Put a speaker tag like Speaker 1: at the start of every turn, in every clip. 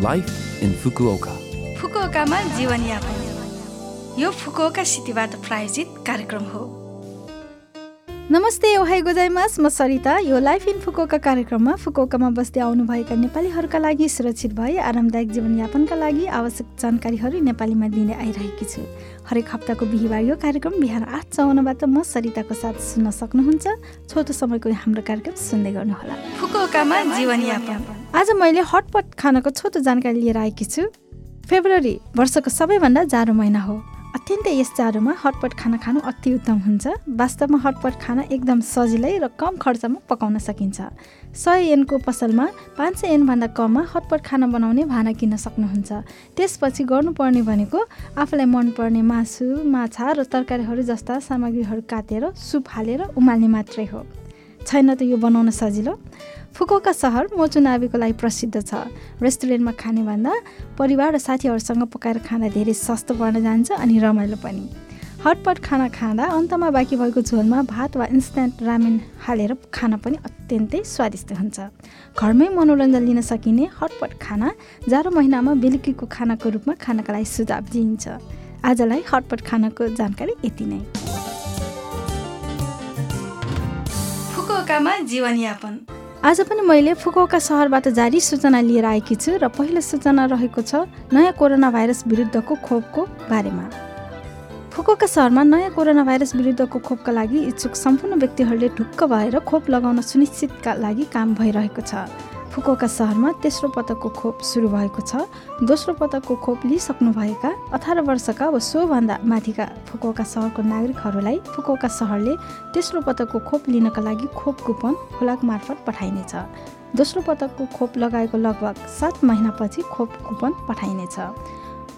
Speaker 1: Life in Fukuoka.
Speaker 2: फुकुओकामा जीवनयापन यो Fukuoka सिटीबाट प्रायोजित कार्यक्रम हो
Speaker 3: नमस्ते ओहाई गोजाइमास। म सरिता। यो लाइफ इन फुकोका कार्यक्रममा फुकोकामा बस्दै आउनुभएका नेपालीहरूका लागि सुरक्षित भए आरामदायक जीवनयापनका लागि आवश्यक जानकारीहरू नेपालीमा दिँदै आइरहेकी छु। हरेक हप्ताको बिहिबार यो कार्यक्रम बिहान आठ चौवन्नबाट म सरिताको साथ सुन्न सक्नुहुन्छ। छोटो समयको हाम्रो कार्यक्रम सुन्दै गर्नुहोला।
Speaker 2: फुकुओकामा जीवनयापन।
Speaker 3: आज मैले हटपट खानाको छोटो जानकारी लिएर आएकी छु। फेब्रुअरी वर्षको सबैभन्दा जाडो महिना हो। अत्यन्तै यस जाडोमा हटपट खाना खानु अति उत्तम हुन्छ। वास्तवमा हटपट खाना एकदम सजिलै र कम खर्चमा पकाउन सकिन्छ। सय एनको पसलमा पाँच सय एनभन्दा कममा हटपट खाना बनाउने भाना किन्न सक्नुहुन्छ। त्यसपछि गर्नुपर्ने भनेको आफूलाई मनपर्ने मासु माछा र तरकारीहरू जस्ता सामग्रीहरू काटेर सुप हालेर उमाल्ने मात्रै हो। छैन त यो बनाउन सजिलो। फुकोका सहर मोचुनाबीको लागि प्रसिद्ध छ। रेस्टुरेन्टमा खाने भन्दा परिवार र साथीहरूसँग पकाएर खाँदा धेरै सस्तो पर्न जान्छ अनि रमाइलो पनि। हटपट खाना खाँदा अन्तमा बाँकी भएको झोलमा भात वा इन्स्ट्यान्ट रामेन हालेर खान पनि अत्यन्तै स्वादिष्ट हुन्छ। घरमै मनोरञ्जन लिन सकिने हटपट खाना जाडो महिनामा बेलुकीको खानाको रूपमा खानका लागि सुझाव दिइन्छ। आजलाई हटपट खानाको जानकारी यति नै।
Speaker 2: फुकुओकामा जीवनयापन।
Speaker 3: आज पनि मैले फुकुओका सहरबाट जारी सूचना लिएर आएकी छु र पहिलो सूचना रहेको छ नयाँ कोरोना भाइरस विरुद्धको खोपको बारेमा। फुकुओका सहरमा नयाँ कोरोना भाइरस विरुद्धको खोपका लागि इच्छुक सम्पूर्ण व्यक्तिहरूले ढुक्क भएर खोप लगाउन सुनिश्चितका लागि काम भइरहेको छ। फुकुओका सहरमा तेस्रो पटकको खोप सुरु भएको छ। दोस्रो पटकको खोप लिइसक्नुभएका अठार वर्षका वा सोभन्दा माथिका फुकुओका सहरको नागरिकहरूलाई फुकुओका सहरले तेस्रो पटकको खोप लिनका लागि खोप कुपन खोलाक मार्फत पठाइनेछ। दोस्रो पटकको खोप लगाएको लगभग सात महिनापछि खोप कुपन पठाइनेछ।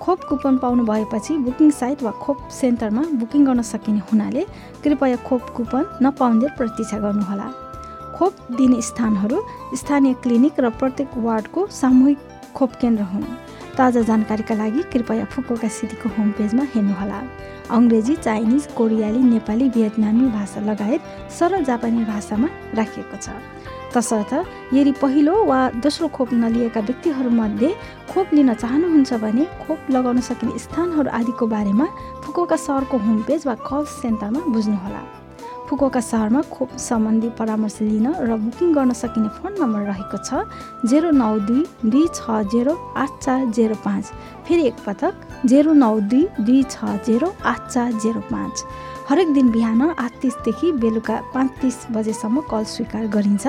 Speaker 3: खोप कुपन पाउनु भएपछि बुकिङ साइट वा खोप सेन्टरमा बुकिङ गर्न सकिने हुनाले कृपया खोप कुपन नपाउँदै प्रतीक्षा गर्नुहोला। खोप दिने स्थानहरू स्थानीय क्लिनिक र प्रत्येक वार्डको सामूहिक खोप केन्द्र हुन्। ताजा जानकारीका लागि कृपया फुकोका सिटीको होम पेजमा हेर्नुहोला। अङ्ग्रेजी चाइनिज कोरियाली नेपाली भियतनामी भाषा लगायत सरल जापानी भाषामा राखिएको छ। तसर्थ यदि पहिलो वा दोस्रो खोप नलिएका व्यक्तिहरूमध्ये खोप लिन चाहनुहुन्छ भने खोप लगाउन सकिने स्थानहरू आदिको बारेमा फुकोका सहरको होम पेज वा कल सेन्टरमा बुझ्नुहोला। फुकोका सहरमा खोप सम्बन्धी परामर्श लिन र बुकिङ गर्न सकिने फोन नम्बर रहेको छ जेरो नौ दुई दुई छ जेरो आठ चार जेरो पाँच। फेरि एकपटक जेरो नौ दुई दुई छ जेरो आठ चार जेरो पाँच। हरेक दिन बिहान आठ तिसदेखि बेलुका पाँच तिस बजेसम्म कल स्वीकार गरिन्छ।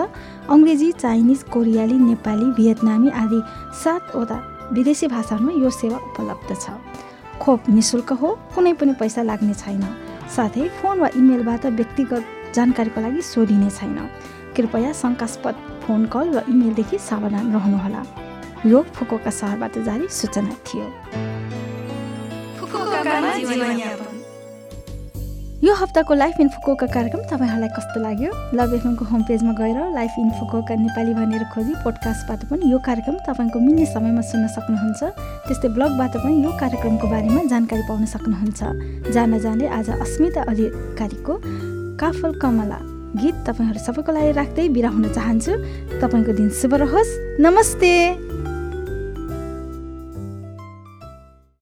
Speaker 3: अङ्ग्रेजी चाइनिज कोरियाली नेपाली भियतनामी आदि सातवटा विदेशी भाषाहरूमा यो सेवा उपलब्ध छ। खोप निशुल्क हो कुनै पनि पैसा लाग्ने छैन। साथै फोन वा इमेलबाट व्यक्तिगत जानकारीको लागि सोधिने छैन। कृपया शङ्कास्पद फोन कल र इमेलदेखि सावधान रहनुहोला। यो फुकोका सहरबाट जारी सूचना थियो। यो हप्ताको लाइफ इन फुकोका कार्यक्रम तपाईँहरूलाई कस्तो लाग्यो? लभ एफएमको होम पेजमा गएर लाइफ इन फुकोका नेपाली भनेर खोजी पोडकास्टबाट पनि यो कार्यक्रम तपाईँको मिल्ने समयमा सुन्न सक्नुहुन्छ। त्यस्तै ब्लगबाट पनि यो कार्यक्रमको बारेमा जानकारी पाउन सक्नुहुन्छ। जान जाने आज अस्मिता अधिकारीको काफल कमला गीत तपाईँहरू सबैको लागि राख्दै बिरा हुन चाहन्छु। तपाईँको दिन शुभ रहोस्। नमस्ते!